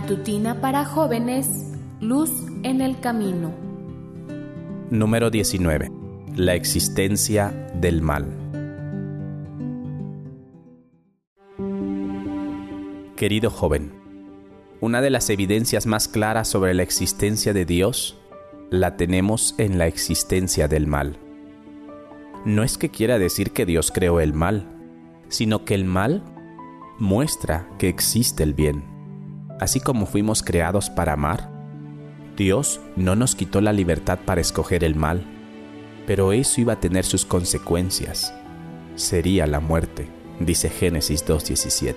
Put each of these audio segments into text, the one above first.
Matutina para jóvenes, Luz en el Camino. Número 19. La existencia del mal. Querido joven, una de las evidencias más claras sobre la existencia de Dios la tenemos en la existencia del mal. No es que quiera decir que Dios creó el mal, sino que el mal muestra que existe el bien. Así como fuimos creados para amar, Dios no nos quitó la libertad para escoger el mal, pero eso iba a tener sus consecuencias. Sería la muerte, dice Génesis 2.17.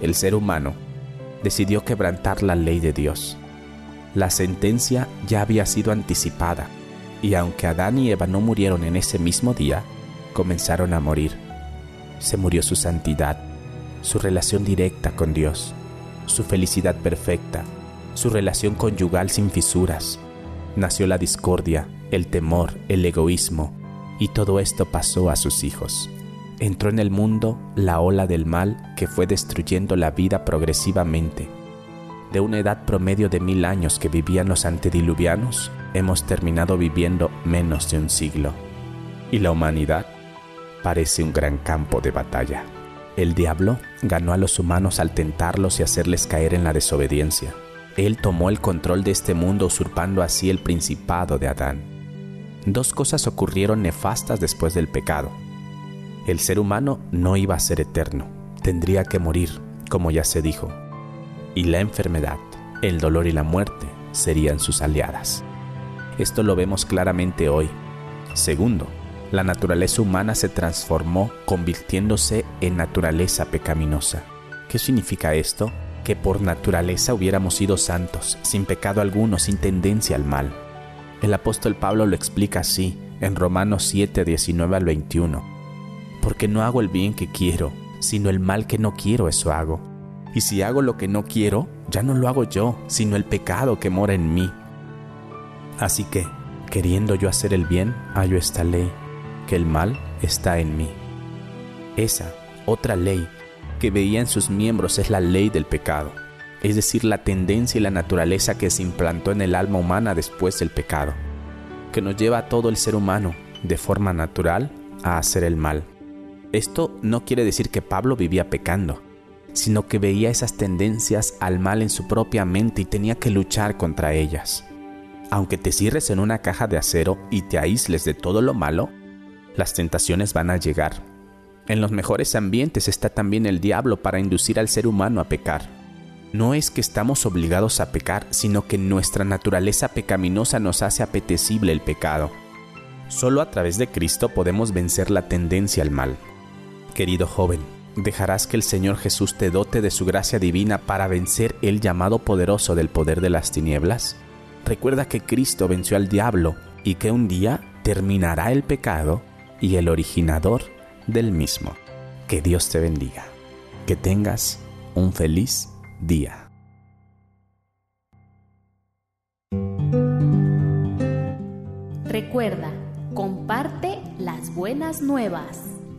El ser humano decidió quebrantar la ley de Dios. La sentencia ya había sido anticipada, y aunque Adán y Eva no murieron en ese mismo día, comenzaron a morir. Se murió su santidad, su relación directa con Dios, su felicidad perfecta, su relación conyugal sin fisuras. Nació la discordia, el temor, el egoísmo, y todo esto pasó a sus hijos entró en el mundo la ola del mal que fue destruyendo la vida progresivamente. De una edad promedio de mil años que vivían los antediluvianos, hemos terminado viviendo menos de un siglo. Y la humanidad parece un gran campo de batalla. El diablo ganó a los humanos al tentarlos y hacerles caer en la desobediencia. Él tomó el control de este mundo usurpando así el principado de Adán. Dos cosas ocurrieron nefastas después del pecado el ser humano no iba a ser eterno, tendría que morir, como ya se dijo, y la enfermedad, el dolor y la muerte serían sus aliadas. Esto lo vemos claramente hoy. Segundo, la naturaleza humana se transformó convirtiéndose en naturaleza pecaminosa. ¿Qué significa esto? Que por naturaleza hubiéramos sido santos, sin pecado alguno, sin tendencia al mal. El apóstol Pablo lo explica así en Romanos 7, 19 al 21 porque no hago el bien que quiero, sino el mal que no quiero, eso hago. Y si hago lo que no quiero, ya no lo hago yo, sino el pecado que mora en mí. Así que, queriendo yo hacer el bien, hallo esta ley, que el mal está en mí. Esa, otra ley, que veía en sus miembros es la ley del pecado, es decir, la tendencia y la naturaleza que se implantó en el alma humana después del pecado, que nos lleva a todo el ser humano, de forma natural, a hacer el mal. Esto no quiere decir que Pablo vivía pecando, sino que veía esas tendencias al mal en su propia mente y tenía que luchar contra ellas. Aunque te cierres en una caja de acero y te aísles de todo lo malo, las tentaciones van a llegar. En los mejores ambientes está también el diablo para inducir al ser humano a pecar. No es que estamos obligados a pecar, sino que nuestra naturaleza pecaminosa nos hace apetecible el pecado. Solo a través de Cristo podemos vencer la tendencia al mal. Querido joven, ¿dejarás que el Señor Jesús te dote de su gracia divina para vencer el llamado poderoso del poder de las tinieblas? Recuerda que Cristo venció al diablo y que un día terminará el pecado y el originador del mismo. Que Dios te bendiga. Que tengas un feliz día. Recuerda, comparte las buenas nuevas.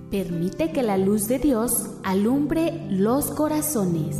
Permite que la luz de Dios alumbre los corazones.